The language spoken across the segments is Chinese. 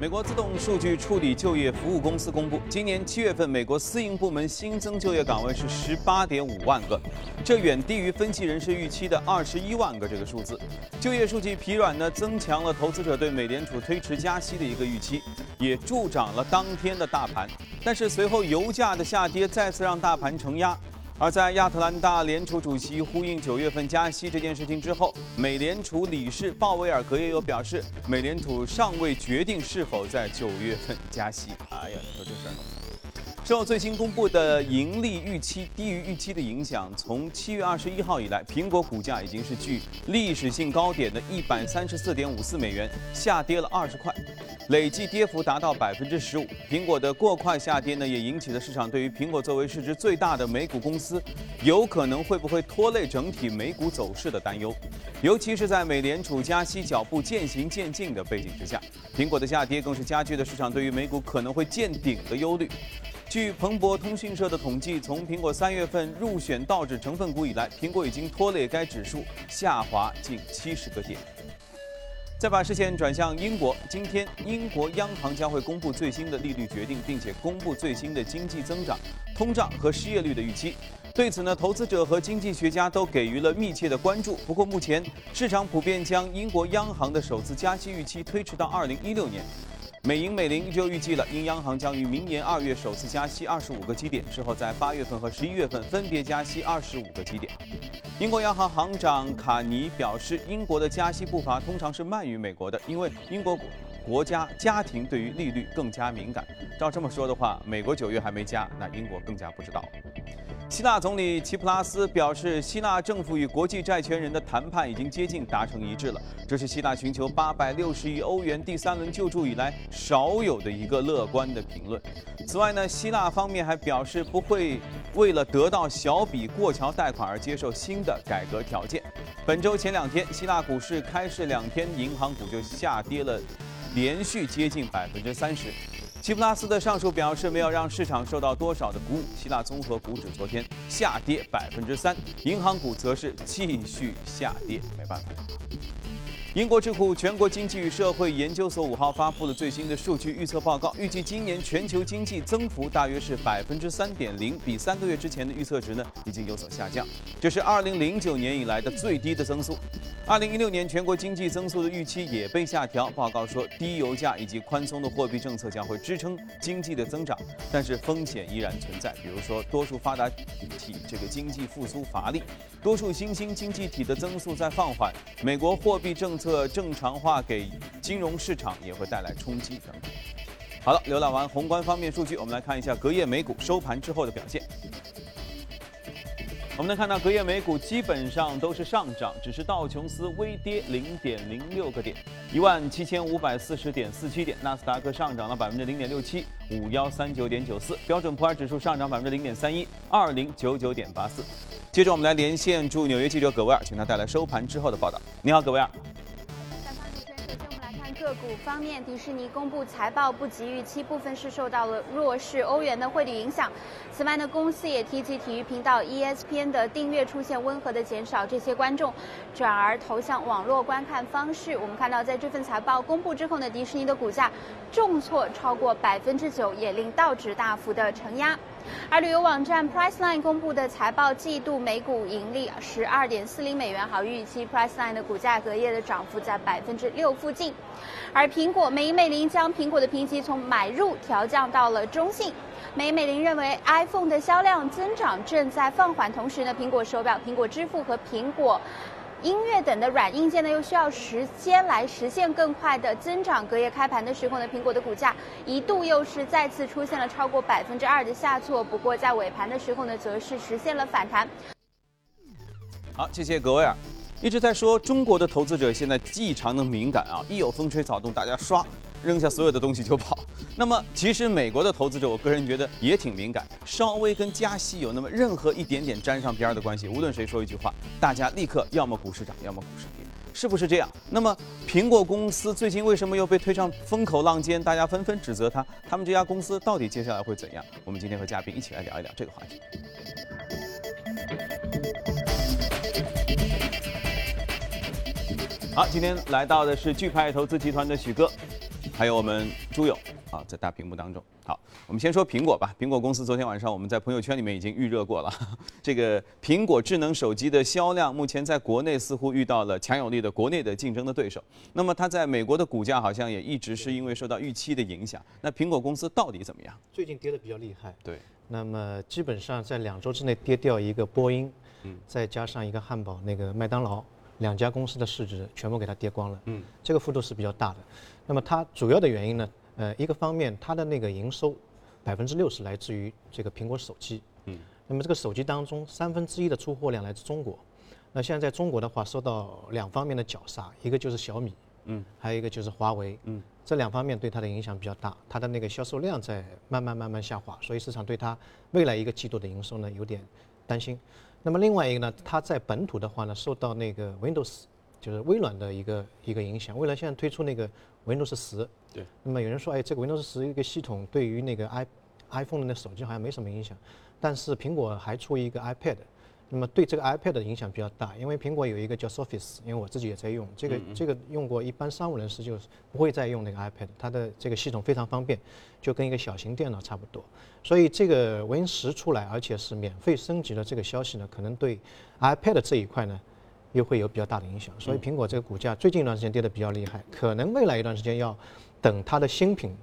美国自动数据处理就业服务公司公布，今年七月份美国私营部门新增就业岗位是十八点五万个，这远低于分析人士预期的二十一万个这个数字。就业数据疲软呢，增强了投资者对美联储推迟加息的一个预期，也助长了当天的大盘。但是随后油价的下跌再次让大盘承压。而在亚特兰大联储主席呼应九月份加息这件事情之后，美联储理事鲍威尔格也有表示，美联储尚未决定是否在九月份加息。哎呀，你说这事儿。受最新公布的盈利预期低于预期的影响，从七月二十一号以来，苹果股价已经是距历史性高点的一百三十四点五四美元下跌了二十块，累计跌幅达到百分之十五。苹果的过快下跌呢，也引起了市场对于苹果作为市值最大的美股公司，有可能会不会拖累整体美股走势的担忧。尤其是在美联储加息脚步渐行渐近的背景之下，苹果的下跌更是加剧了市场对于美股可能会见顶的忧虑。据彭博通讯社的统计，从苹果三月份入选道指成分股以来，苹果已经拖累该指数下滑近七十个点。再把视线转向英国，今天英国央行将会公布最新的利率决定，并且公布最新的经济增长、通胀和失业率的预期。对此呢，投资者和经济学家都给予了密切的关注。不过，目前市场普遍将英国央行的首次加息预期推迟到二零一六年。美银美林就预计了，英央行将于明年二月首次加息二十五个基点，之后在八月份和十一月份分别加息二十五个基点。英国央行行长卡尼表示，英国的加息步伐通常是慢于美国的，因为英国国家家庭对于利率更加敏感。照这么说的话，美国九月还没加，那英国更加不知道。希腊总理齐普拉斯表示，希腊政府与国际债权人的谈判已经接近达成一致了。这是希腊寻求八百六十亿欧元第三轮救助以来少有的一个乐观的评论。此外呢，希腊方面还表示不会为了得到小笔过桥贷款而接受新的改革条件。本周前两天，希腊股市开市两天，银行股就下跌了，连续接近百分之三十。齐普拉斯的上述表示没有让市场受到多少的鼓舞。希腊综合股指昨天下跌百分之三，银行股则是继续下跌。没办法。英国智库全国经济与社会研究所五号发布了最新的数据预测报告，预计今年全球经济增幅大约是百分之三点零，比三个月之前的预测值呢已经有所下降，这是二零零九年以来的最低的增速。二零一六年全国经济增速的预期也被下调。报告说，低油价以及宽松的货币政策将会支撑经济的增长，但是风险依然存在，比如说多数发达体这个经济复苏乏力，多数新兴经济体的增速在放缓，美国货币政策。的正常化给金融市场也会带来冲击等等。好了，浏览完宏观方面数据，我们来看一下隔夜美股收盘之后的表现。我们能看到隔夜美股基本上都是上涨，只是道琼斯微跌零点零六个点，一万七千五百四十点四七点；纳斯达克上涨了百分之零点六七，五幺三九点九四；标准普尔指数上涨百分之零点三一，二零九九点八四。接着我们来连线驻纽约记者葛维尔，请他带来收盘之后的报道。你好，葛维尔。个股方面，迪士尼公布财报不及预期，部分是受到了弱势欧元的汇率影响。此外呢，公司也提及体育频道 ESPN 的订阅出现温和的减少，这些观众转而投向网络观看方式。我们看到，在这份财报公布之后呢，迪士尼的股价重挫超过百分之九，也令道指大幅的承压。而旅游网站 Priceline 公布的财报季度每股盈利十二点四零美元，好预期。Priceline 的股价隔夜的涨幅在百分之六附近。而苹果美美林将苹果的评级从买入调降到了中性。美美林认为 iPhone 的销量增长正在放缓，同时呢，苹果手表、苹果支付和苹果。音乐等的软硬件呢，又需要时间来实现更快的增长。隔夜开盘的时候呢，苹果的股价一度又是再次出现了超过百分之二的下挫，不过在尾盘的时候呢，则是实现了反弹。好，谢谢格威尔。一直在说中国的投资者现在异常的敏感啊，一有风吹草动，大家刷。扔下所有的东西就跑。那么，其实美国的投资者，我个人觉得也挺敏感，稍微跟加息有那么任何一点点沾上边儿的关系，无论谁说一句话，大家立刻要么股市涨，要么股市跌，是不是这样？那么，苹果公司最近为什么又被推上风口浪尖？大家纷纷指责他，他们这家公司到底接下来会怎样？我们今天和嘉宾一起来聊一聊这个话题。好，今天来到的是钜派投资集团的许哥。还有我们朱勇啊，在大屏幕当中。好，我们先说苹果吧。苹果公司昨天晚上我们在朋友圈里面已经预热过了。这个苹果智能手机的销量目前在国内似乎遇到了强有力的国内的竞争的对手。那么它在美国的股价好像也一直是因为受到预期的影响。那苹果公司到底怎么样？最近跌得比较厉害。对。那么基本上在两周之内跌掉一个波音，嗯，再加上一个汉堡那个麦当劳，两家公司的市值全部给它跌光了。嗯，这个幅度是比较大的。那么它主要的原因呢？呃，一个方面，它的那个营收百分之六十来自于这个苹果手机。嗯。那么这个手机当中，三分之一的出货量来自中国。那现在在中国的话，受到两方面的绞杀，一个就是小米，嗯，还有一个就是华为，嗯，这两方面对它的影响比较大。它的那个销售量在慢慢慢慢下滑，所以市场对它未来一个季度的营收呢有点担心。那么另外一个呢，它在本土的话呢，受到那个 Windows。就是微软的一个一个影响，微软现在推出那个 Windows 十，对。那么有人说，哎，这个 Windows 十一个系统对于那个 i iPhone 的那手机好像没什么影响，但是苹果还出一个 iPad，那么对这个 iPad 的影响比较大，因为苹果有一个叫 Surface，因为我自己也在用，这个这个用过，一般商务人士就不会再用那个 iPad，它的这个系统非常方便，就跟一个小型电脑差不多。所以这个 Win 十出来，而且是免费升级的这个消息呢，可能对 iPad 这一块呢。又会有比较大的影响，所以苹果这个股价最近一段时间跌得比较厉害，可能未来一段时间要等它的新品，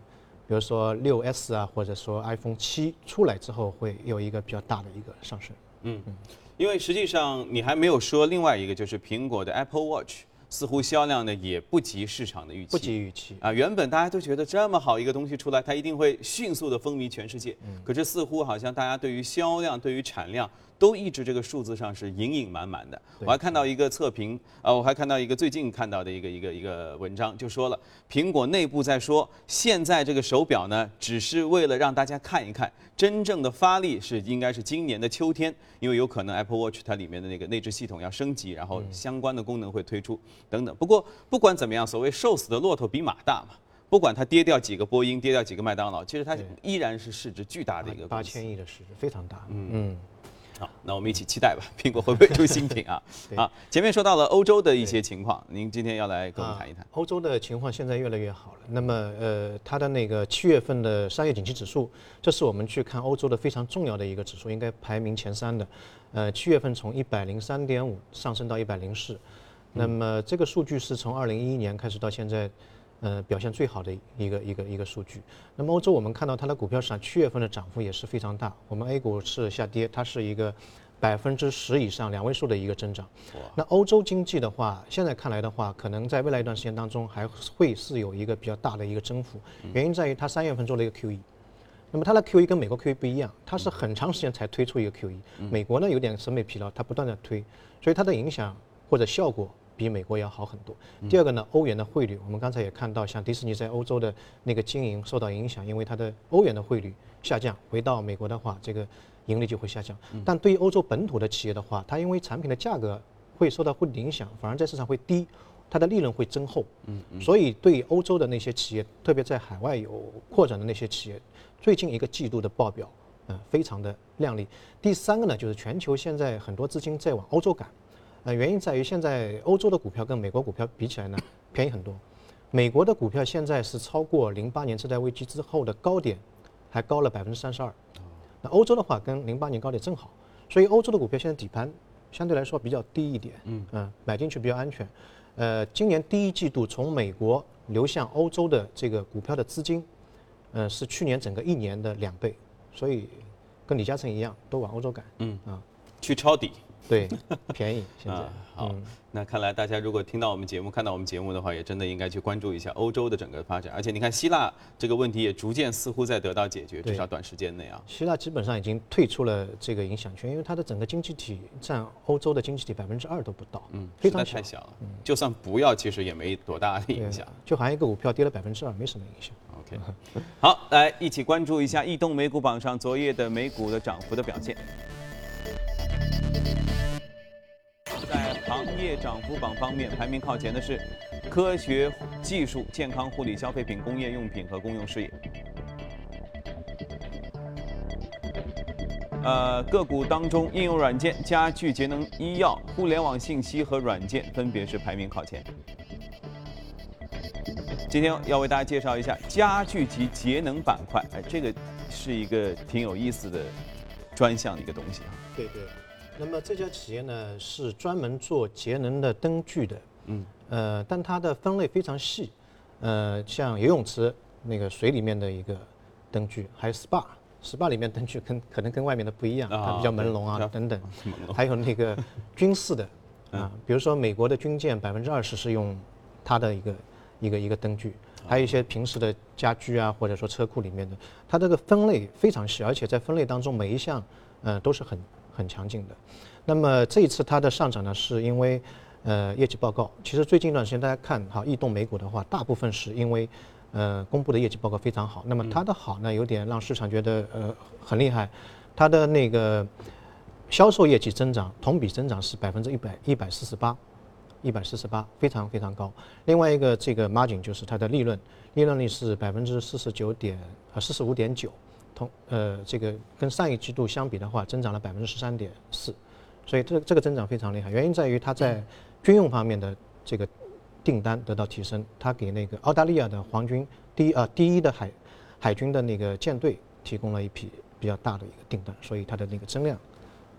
比如说六 S 啊，或者说 iPhone 七出来之后，会有一个比较大的一个上升。嗯嗯，因为实际上你还没有说另外一个，就是苹果的 Apple Watch 似乎销量呢也不及市场的预期，不及预期啊。原本大家都觉得这么好一个东西出来，它一定会迅速的风靡全世界，可是似乎好像大家对于销量、对于产量。都一直这个数字上是隐隐满满的。我还看到一个测评，呃，我还看到一个最近看到的一个一个一个文章，就说了苹果内部在说，现在这个手表呢，只是为了让大家看一看，真正的发力是应该是今年的秋天，因为有可能 Apple Watch 它里面的那个内置系统要升级，然后相关的功能会推出等等。不过不管怎么样，所谓瘦死的骆驼比马大嘛，不管它跌掉几个波音，跌掉几个麦当劳，其实它依然是市值巨大的一个八千亿的市值，非常大。嗯嗯。好，那我们一起期待吧，苹果会不会出新品啊？啊，前面说到了欧洲的一些情况，您今天要来跟我们谈一谈。欧洲的情况现在越来越好了。那么，呃，它的那个七月份的商业景气指数，这是我们去看欧洲的非常重要的一个指数，应该排名前三的。呃，七月份从一百零三点五上升到一百零四，那么这个数据是从二零一一年开始到现在。呃，表现最好的一个一个一个数据。那么欧洲我们看到它的股票市场七月份的涨幅也是非常大。我们 A 股是下跌，它是一个百分之十以上两位数的一个增长。那欧洲经济的话，现在看来的话，可能在未来一段时间当中还会是有一个比较大的一个增幅。原因在于它三月份做了一个 QE，那么它的 QE 跟美国 QE 不一样，它是很长时间才推出一个 QE。美国呢有点审美疲劳，它不断的推，所以它的影响或者效果。比美国要好很多。第二个呢，欧元的汇率，我们刚才也看到，像迪士尼在欧洲的那个经营受到影响，因为它的欧元的汇率下降，回到美国的话，这个盈利就会下降。但对于欧洲本土的企业的话，它因为产品的价格会受到汇率影响，反而在市场会低，它的利润会增厚。嗯嗯。所以对欧洲的那些企业，特别在海外有扩展的那些企业，最近一个季度的报表，嗯，非常的靓丽。第三个呢，就是全球现在很多资金在往欧洲赶。呃，原因在于现在欧洲的股票跟美国股票比起来呢，便宜很多。美国的股票现在是超过零八年次贷危机之后的高点，还高了百分之三十二。那欧洲的话跟零八年高点正好，所以欧洲的股票现在底盘相对来说比较低一点，嗯嗯，买进去比较安全。呃，今年第一季度从美国流向欧洲的这个股票的资金，呃，是去年整个一年的两倍，所以跟李嘉诚一样都往欧洲赶，嗯啊，去抄底。对，便宜现在。好，那看来大家如果听到我们节目、看到我们节目的话，也真的应该去关注一下欧洲的整个发展。而且你看，希腊这个问题也逐渐似乎在得到解决，至少短时间内啊。希腊基本上已经退出了这个影响圈，因为它的整个经济体占欧洲的经济体百分之二都不到，嗯，非常太小了。嗯，就算不要，其实也没多大的影响。就好像一个股票跌了百分之二，没什么影响。OK，好，来一起关注一下异动美股榜上昨夜的美股的涨幅的表现。在行业涨幅榜方面，排名靠前的是科学技术、健康护理、消费品、工业用品和公用事业。呃，个股当中，应用软件、家具、节能医药、互联网信息和软件分别是排名靠前。今天要为大家介绍一下家具及节能板块，哎，这个是一个挺有意思的专项的一个东西啊。对对。那么这家企业呢是专门做节能的灯具的，嗯，呃，但它的分类非常细，呃，像游泳池那个水里面的一个灯具，还有 SPA，SPA 里面灯具跟可能跟外面的不一样，它比较朦胧啊等等，还有那个军事的 啊，比如说美国的军舰百分之二十是用它的一个一个一个灯具，还有一些平时的家居啊或者说车库里面的，它这个分类非常细，而且在分类当中每一项嗯都是很。很强劲的，那么这一次它的上涨呢，是因为呃业绩报告。其实最近一段时间大家看哈异动美股的话，大部分是因为呃公布的业绩报告非常好。那么它的好呢，有点让市场觉得呃很厉害。它的那个销售业绩增长同比增长是百分之一百一百四十八，一百四十八非常非常高。另外一个这个 margin 就是它的利润，利润率是百分之四十九点呃四十五点九。同呃，这个跟上一季度相比的话，增长了百分之十三点四，所以这这个增长非常厉害。原因在于它在军用方面的这个订单得到提升，它给那个澳大利亚的皇军第一呃第一的海海军的那个舰队提供了一批比较大的一个订单，所以它的那个增量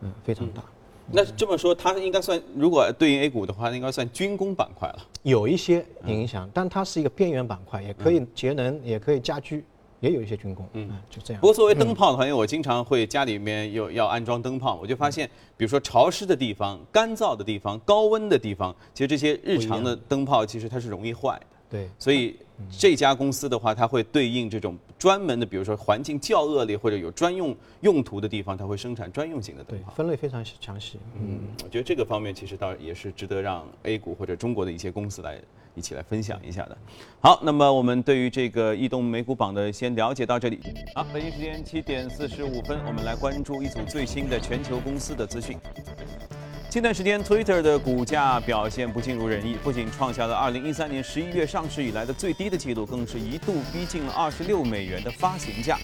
嗯非常大。那这么说，它应该算如果对应 A 股的话，应该算军工板块了。有一些影响，但它是一个边缘板块，也可以节能，也可以家居。也有一些军工，嗯，就这样。不过作为灯泡的话，因为我经常会家里面有要安装灯泡，我就发现，比如说潮湿的地方、干燥的地方、高温的地方，其实这些日常的灯泡其实它是容易坏的。对，所以这家公司的话，它会对应这种专门的，比如说环境较恶劣或者有专用用途的地方，它会生产专用型的灯泡。分类非常详细。嗯，我觉得这个方面其实倒也是值得让 A 股或者中国的一些公司来。一起来分享一下的。好，那么我们对于这个异动美股榜的先了解到这里。好，北京时间七点四十五分，我们来关注一组最新的全球公司的资讯。近段时间，Twitter 的股价表现不尽如人意，不仅创下了2013年11月上市以来的最低的记录，更是一度逼近了26美元的发行价。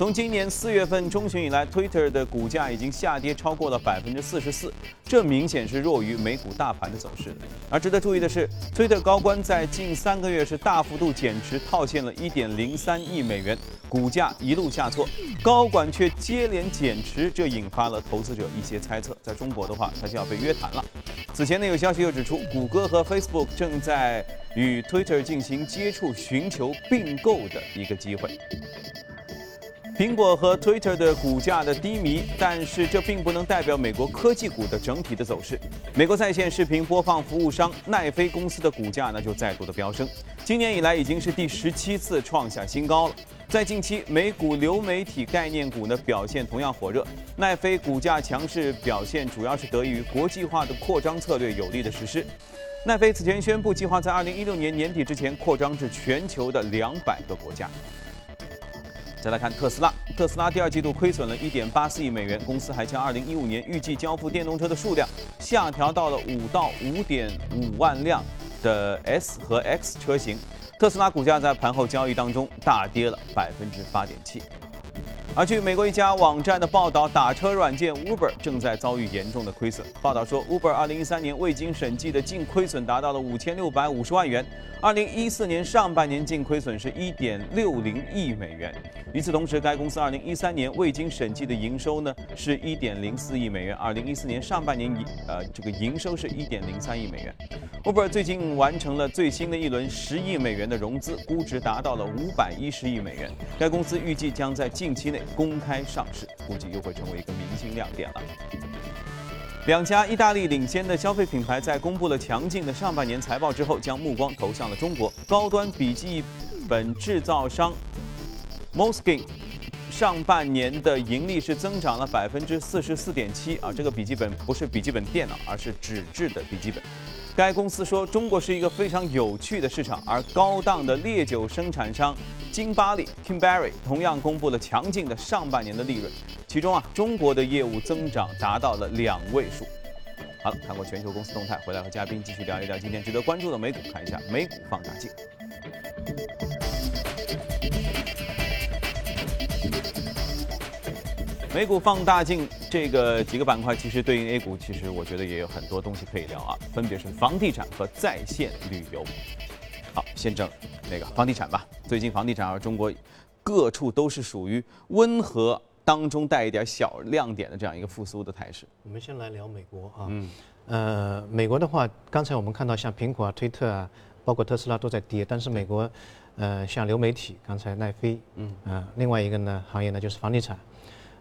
从今年四月份中旬以来，Twitter 的股价已经下跌超过了百分之四十四，这明显是弱于美股大盘的走势。而值得注意的是，Twitter 高官在近三个月是大幅度减持套现了一点零三亿美元，股价一路下挫，高管却接连减持，这引发了投资者一些猜测。在中国的话，他就要被约谈了。此前呢，有消息又指出，谷歌和 Facebook 正在与 Twitter 进行接触，寻求并购的一个机会。苹果和 Twitter 的股价的低迷，但是这并不能代表美国科技股的整体的走势。美国在线视频播放服务商奈飞公司的股价呢就再度的飙升，今年以来已经是第十七次创下新高了。在近期，美股流媒体概念股呢表现同样火热，奈飞股价强势表现主要是得益于国际化的扩张策略有力的实施。奈飞此前宣布，计划在二零一六年年底之前扩张至全球的两百个国家。再来看特斯拉，特斯拉第二季度亏损了一点八四亿美元，公司还将二零一五年预计交付电动车的数量下调到了五到五点五万辆的 S 和 X 车型。特斯拉股价在盘后交易当中大跌了百分之八点七。而据美国一家网站的报道，打车软件 Uber 正在遭遇严重的亏损。报道说，Uber 2013年未经审计的净亏损达到了5650万元，2014年上半年净亏损是1.60亿美元。与此同时，该公司2013年未经审计的营收呢是1.04亿美元，2014年上半年营呃这个营收是1.03亿美元。Uber 最近完成了最新的一轮10亿美元的融资，估值达到了510亿美元。该公司预计将在近期内。公开上市，估计又会成为一个明星亮点了。两家意大利领先的消费品牌在公布了强劲的上半年财报之后，将目光投向了中国。高端笔记本制造商 Moskin 上半年的盈利是增长了百分之四十四点七啊，这个笔记本不是笔记本电脑，而是纸质的笔记本。该公司说，中国是一个非常有趣的市场，而高档的烈酒生产商金巴利 （Kimberly） 同样公布了强劲的上半年的利润，其中啊，中国的业务增长达到了两位数。好了，看过全球公司动态，回来和嘉宾继续聊一聊今天值得关注的美股，看一下美股放大镜。美股放大镜这个几个板块，其实对应 A 股，其实我觉得也有很多东西可以聊啊，分别是房地产和在线旅游。好。先整那个房地产吧。最近房地产啊，中国各处都是属于温和当中带一点小亮点的这样一个复苏的态势。我们先来聊美国啊，嗯，呃，美国的话，刚才我们看到像苹果啊、推特啊，包括特斯拉都在跌，但是美国，呃，像流媒体，刚才奈飞，嗯，呃，另外一个呢行业呢就是房地产，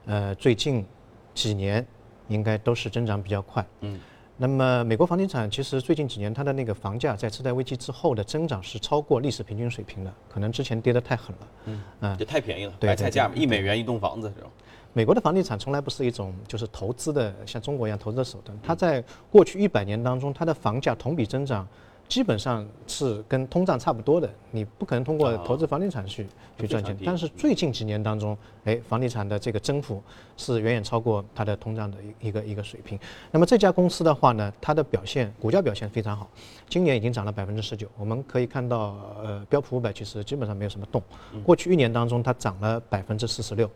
呃，最近几年应该都是增长比较快，嗯。那么，美国房地产其实最近几年它的那个房价在次贷危机之后的增长是超过历史平均水平的，可能之前跌得太狠了，嗯，嗯，这太便宜了，白菜价一美元一栋房子这种。美国的房地产从来不是一种就是投资的像中国一样投资的手段，它在过去一百年当中，它的房价同比增长。基本上是跟通胀差不多的，你不可能通过投资房地产去去赚钱。但是最近几年当中，哎，房地产的这个增幅是远远超过它的通胀的一一个一个水平。那么这家公司的话呢，它的表现股价表现非常好，今年已经涨了百分之十九。我们可以看到，呃，标普五百其实基本上没有什么动，过去一年当中它涨了百分之四十六。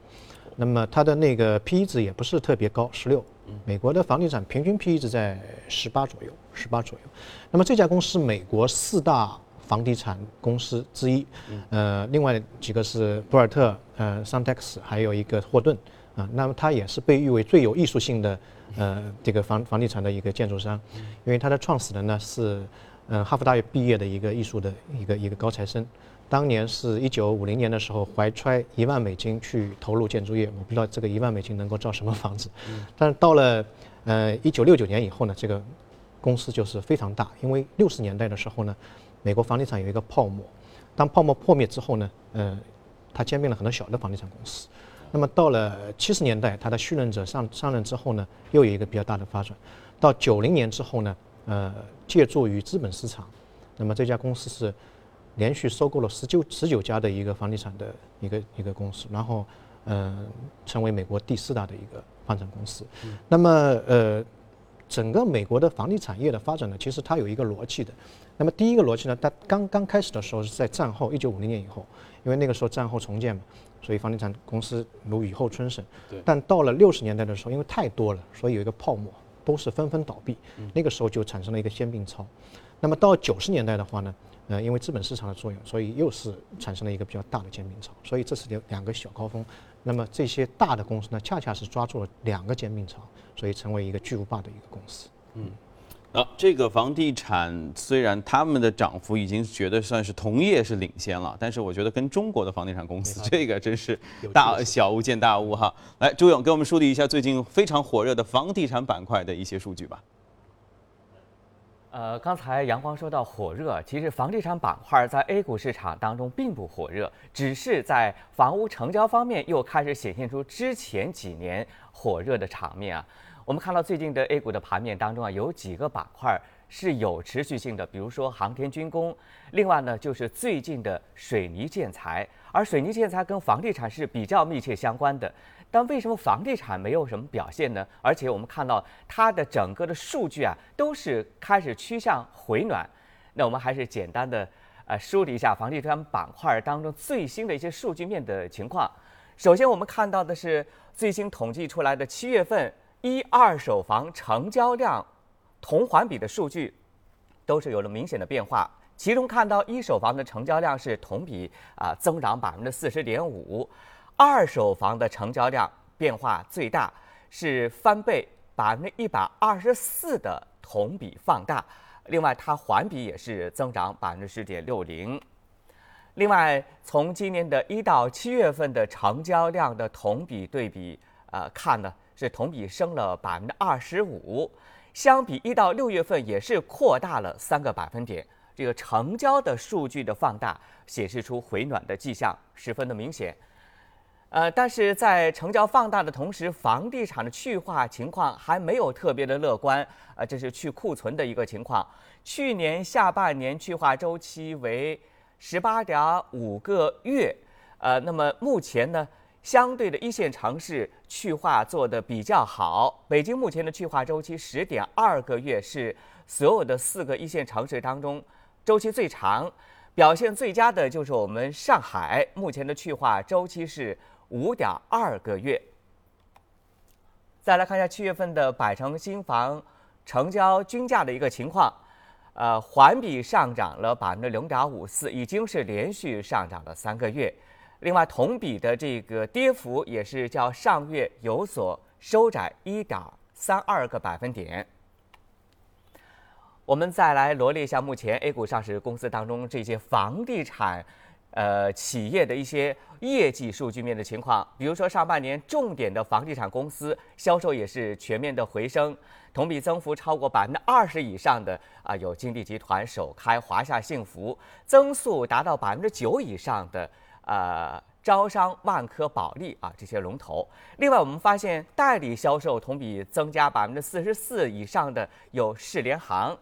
那么它的那个 P/E 值也不是特别高，十六。美国的房地产平均 P/E 值在十八左右，十八左右。那么这家公司美国四大房地产公司之一，呃，另外几个是博尔特、呃，桑泰克斯，还有一个霍顿啊。那么它也是被誉为最有艺术性的呃这个房房地产的一个建筑商，因为它的创始人呢是嗯哈佛大学毕业的一个艺术的一个一个高材生。当年是一九五零年的时候，怀揣一万美金去投入建筑业，我不知道这个一万美金能够造什么房子。但是到了呃一九六九年以后呢，这个公司就是非常大，因为六十年代的时候呢，美国房地产有一个泡沫，当泡沫破灭之后呢，呃，它兼并了很多小的房地产公司。那么到了七十年代，它的续任者上上任之后呢，又有一个比较大的发展。到九零年之后呢，呃，借助于资本市场，那么这家公司是。连续收购了十九十九家的一个房地产的一个一个公司，然后，嗯，成为美国第四大的一个房产公司。那么，呃，整个美国的房地产业的发展呢，其实它有一个逻辑的。那么第一个逻辑呢，它刚刚开始的时候是在战后一九五零年以后，因为那个时候战后重建嘛，所以房地产公司如雨后春笋。但到了六十年代的时候，因为太多了，所以有一个泡沫，都是纷纷倒闭。那个时候就产生了一个先并潮。那么到九十年代的话呢？呃，因为资本市场的作用，所以又是产生了一个比较大的兼并潮，所以这是两两个小高峰。那么这些大的公司呢，恰恰是抓住了两个兼并潮，所以成为一个巨无霸的一个公司。嗯，啊，这个房地产虽然他们的涨幅已经觉得算是同业是领先了，但是我觉得跟中国的房地产公司这个真是大小巫见大巫哈。来，朱勇给我们梳理一下最近非常火热的房地产板块的一些数据吧。呃，刚才阳光说到火热，其实房地产板块在 A 股市场当中并不火热，只是在房屋成交方面又开始显现出之前几年火热的场面啊。我们看到最近的 A 股的盘面当中啊，有几个板块是有持续性的，比如说航天军工，另外呢就是最近的水泥建材，而水泥建材跟房地产是比较密切相关的。但为什么房地产没有什么表现呢？而且我们看到它的整个的数据啊，都是开始趋向回暖。那我们还是简单的呃梳理一下房地产板块当中最新的一些数据面的情况。首先我们看到的是最新统计出来的七月份一二手房成交量同环比的数据，都是有了明显的变化。其中看到一手房的成交量是同比啊增长百分之四十点五。二手房的成交量变化最大，是翻倍百分之一百二十四的同比放大。另外，它环比也是增长百分之十点六零。另外，从今年的一到七月份的成交量的同比对比，呃，看呢是同比升了百分之二十五。相比一到六月份，也是扩大了三个百分点。这个成交的数据的放大，显示出回暖的迹象，十分的明显。呃，但是在成交放大的同时，房地产的去化情况还没有特别的乐观。呃，这是去库存的一个情况。去年下半年去化周期为十八点五个月。呃，那么目前呢，相对的一线城市去化做的比较好。北京目前的去化周期十点二个月，是所有的四个一线城市当中周期最长。表现最佳的就是我们上海，目前的去化周期是。五点二个月。再来看一下七月份的百城新房成交均价的一个情况，呃，环比上涨了百分之零点五四，已经是连续上涨了三个月。另外，同比的这个跌幅也是较上月有所收窄一点三二个百分点。我们再来罗列一下目前 A 股上市公司当中这些房地产，呃企业的一些业绩数据面的情况。比如说上半年重点的房地产公司销售也是全面的回升，同比增幅超过百分之二十以上的啊有金地集团、首开、华夏幸福，增速达到百分之九以上的呃招商、万科、保利啊这些龙头。另外我们发现代理销售同比增加百分之四十四以上的有世联行。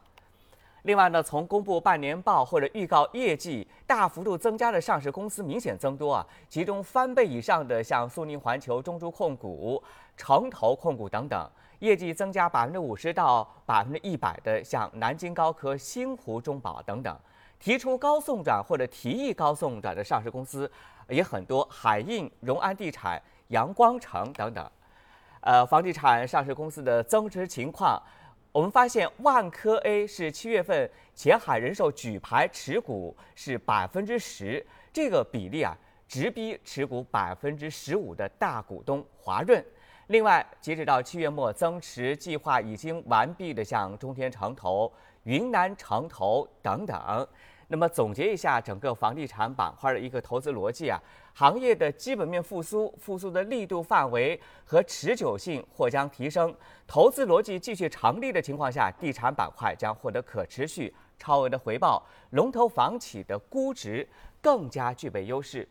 另外呢，从公布半年报或者预告业绩大幅度增加的上市公司明显增多啊，其中翻倍以上的像苏宁环球、中珠控股、城投控股等等，业绩增加百分之五十到百分之一百的像南京高科、星湖中宝等等，提出高送转或者提议高送转的上市公司也很多，海印、荣安地产、阳光城等等，呃，房地产上市公司的增值情况。我们发现万科 A 是七月份前海人寿举牌持股是百分之十，这个比例啊直逼持股百分之十五的大股东华润。另外，截止到七月末，增持计划已经完毕的像中天城投、云南城投等等。那么总结一下整个房地产板块的一个投资逻辑啊。行业的基本面复苏，复苏的力度范围和持久性或将提升。投资逻辑继续成立的情况下，地产板块将获得可持续超额的回报，龙头房企的估值更加具备优势。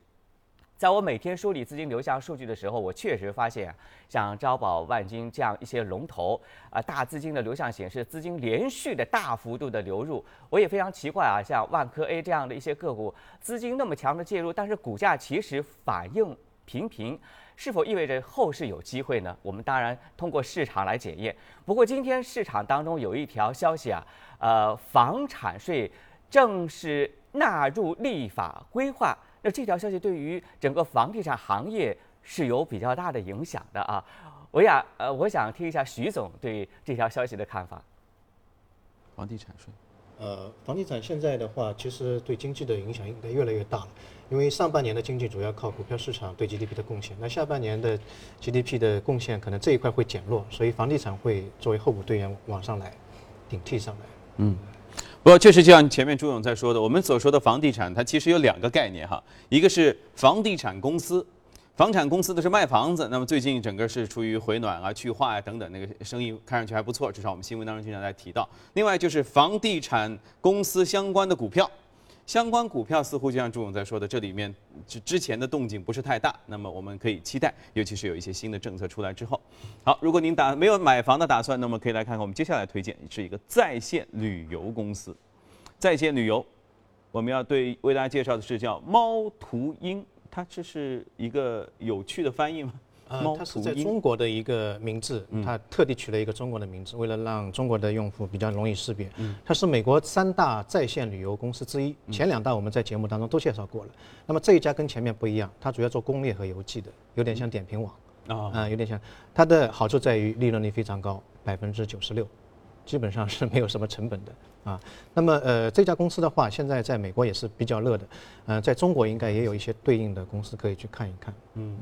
在我每天梳理资金流向数据的时候，我确实发现，像招宝、万金这样一些龙头啊，大资金的流向显示资金连续的大幅度的流入。我也非常奇怪啊，像万科 A 这样的一些个股，资金那么强的介入，但是股价其实反应平平，是否意味着后市有机会呢？我们当然通过市场来检验。不过今天市场当中有一条消息啊，呃，房产税正式纳入立法规划。那这条消息对于整个房地产行业是有比较大的影响的啊！我想，呃，我想听一下徐总对这条消息的看法。房地产税，呃，房地产现在的话，其实对经济的影响应该越来越大了，因为上半年的经济主要靠股票市场对 GDP 的贡献，那下半年的 GDP 的贡献可能这一块会减弱，所以房地产会作为候补队员往上来顶替上来。嗯。不，确实就像前面朱勇在说的，我们所说的房地产，它其实有两个概念哈，一个是房地产公司，房产公司的是卖房子，那么最近整个是处于回暖啊、去化啊等等，那个生意看上去还不错，至少我们新闻当中经常在提到。另外就是房地产公司相关的股票。相关股票似乎就像朱总在说的，这里面之之前的动静不是太大，那么我们可以期待，尤其是有一些新的政策出来之后。好，如果您打没有买房的打算，那么可以来看看我们接下来推荐是一个在线旅游公司。在线旅游，我们要对为大家介绍的是叫猫途鹰，它这是一个有趣的翻译吗？呃，它是在中国的一个名字，它特地取了一个中国的名字，为了让中国的用户比较容易识别。它是美国三大在线旅游公司之一，前两大我们在节目当中都介绍过了。那么这一家跟前面不一样，它主要做攻略和游记的，有点像点评网啊，有点像。它的好处在于利润率非常高，百分之九十六，基本上是没有什么成本的啊。那么呃，这家公司的话，现在在美国也是比较热的，呃，在中国应该也有一些对应的公司可以去看一看。嗯。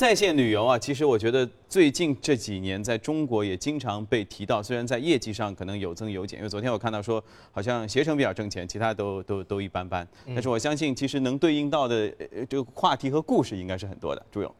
在线旅游啊，其实我觉得最近这几年在中国也经常被提到，虽然在业绩上可能有增有减，因为昨天我看到说好像携程比较挣钱，其他都都都一般般。但是我相信，其实能对应到的这个话题和故事应该是很多的。朱勇。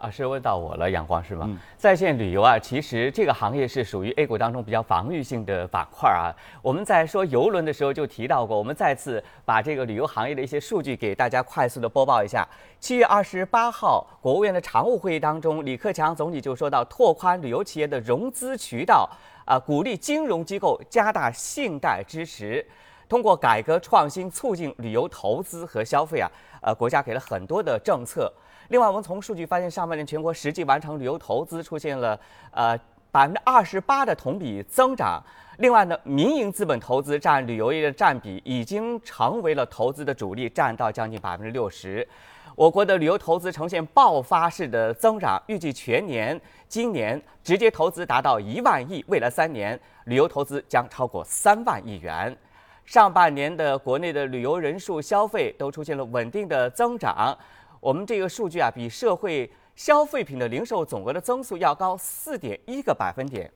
啊，是问到我了，阳光是吗？在线旅游啊，其实这个行业是属于 A 股当中比较防御性的板块啊。我们在说游轮的时候就提到过，我们再次把这个旅游行业的一些数据给大家快速的播报一下。七月二十八号，国务院的常务会议当中，李克强总理就说到，拓宽旅游企业的融资渠道，啊，鼓励金融机构加大信贷支持，通过改革创新促进旅游投资和消费啊，呃，国家给了很多的政策。另外，我们从数据发现，上半年全国实际完成旅游投资出现了呃百分之二十八的同比增长。另外呢，民营资本投资占旅游业的占比已经成为了投资的主力，占到将近百分之六十。我国的旅游投资呈现爆发式的增长，预计全年今年直接投资达到一万亿，未来三年旅游投资将超过三万亿元。上半年的国内的旅游人数、消费都出现了稳定的增长。我们这个数据啊，比社会消费品的零售总额的增速要高四点一个百分点。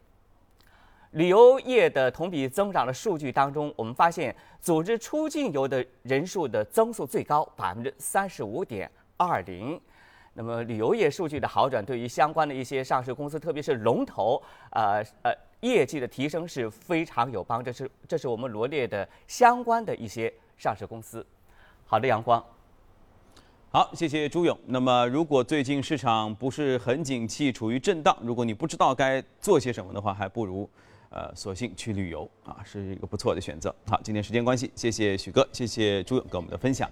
旅游业的同比增长的数据当中，我们发现组织出境游的人数的增速最高，百分之三十五点二零。那么旅游业数据的好转，对于相关的一些上市公司，特别是龙头，呃呃，业绩的提升是非常有帮。这是这是我们罗列的相关的一些上市公司。好的，阳光。好，谢谢朱勇。那么，如果最近市场不是很景气，处于震荡，如果你不知道该做些什么的话，还不如。呃，索性去旅游啊，是一个不错的选择。好，今天时间关系，谢谢许哥，谢谢朱勇给我们的分享。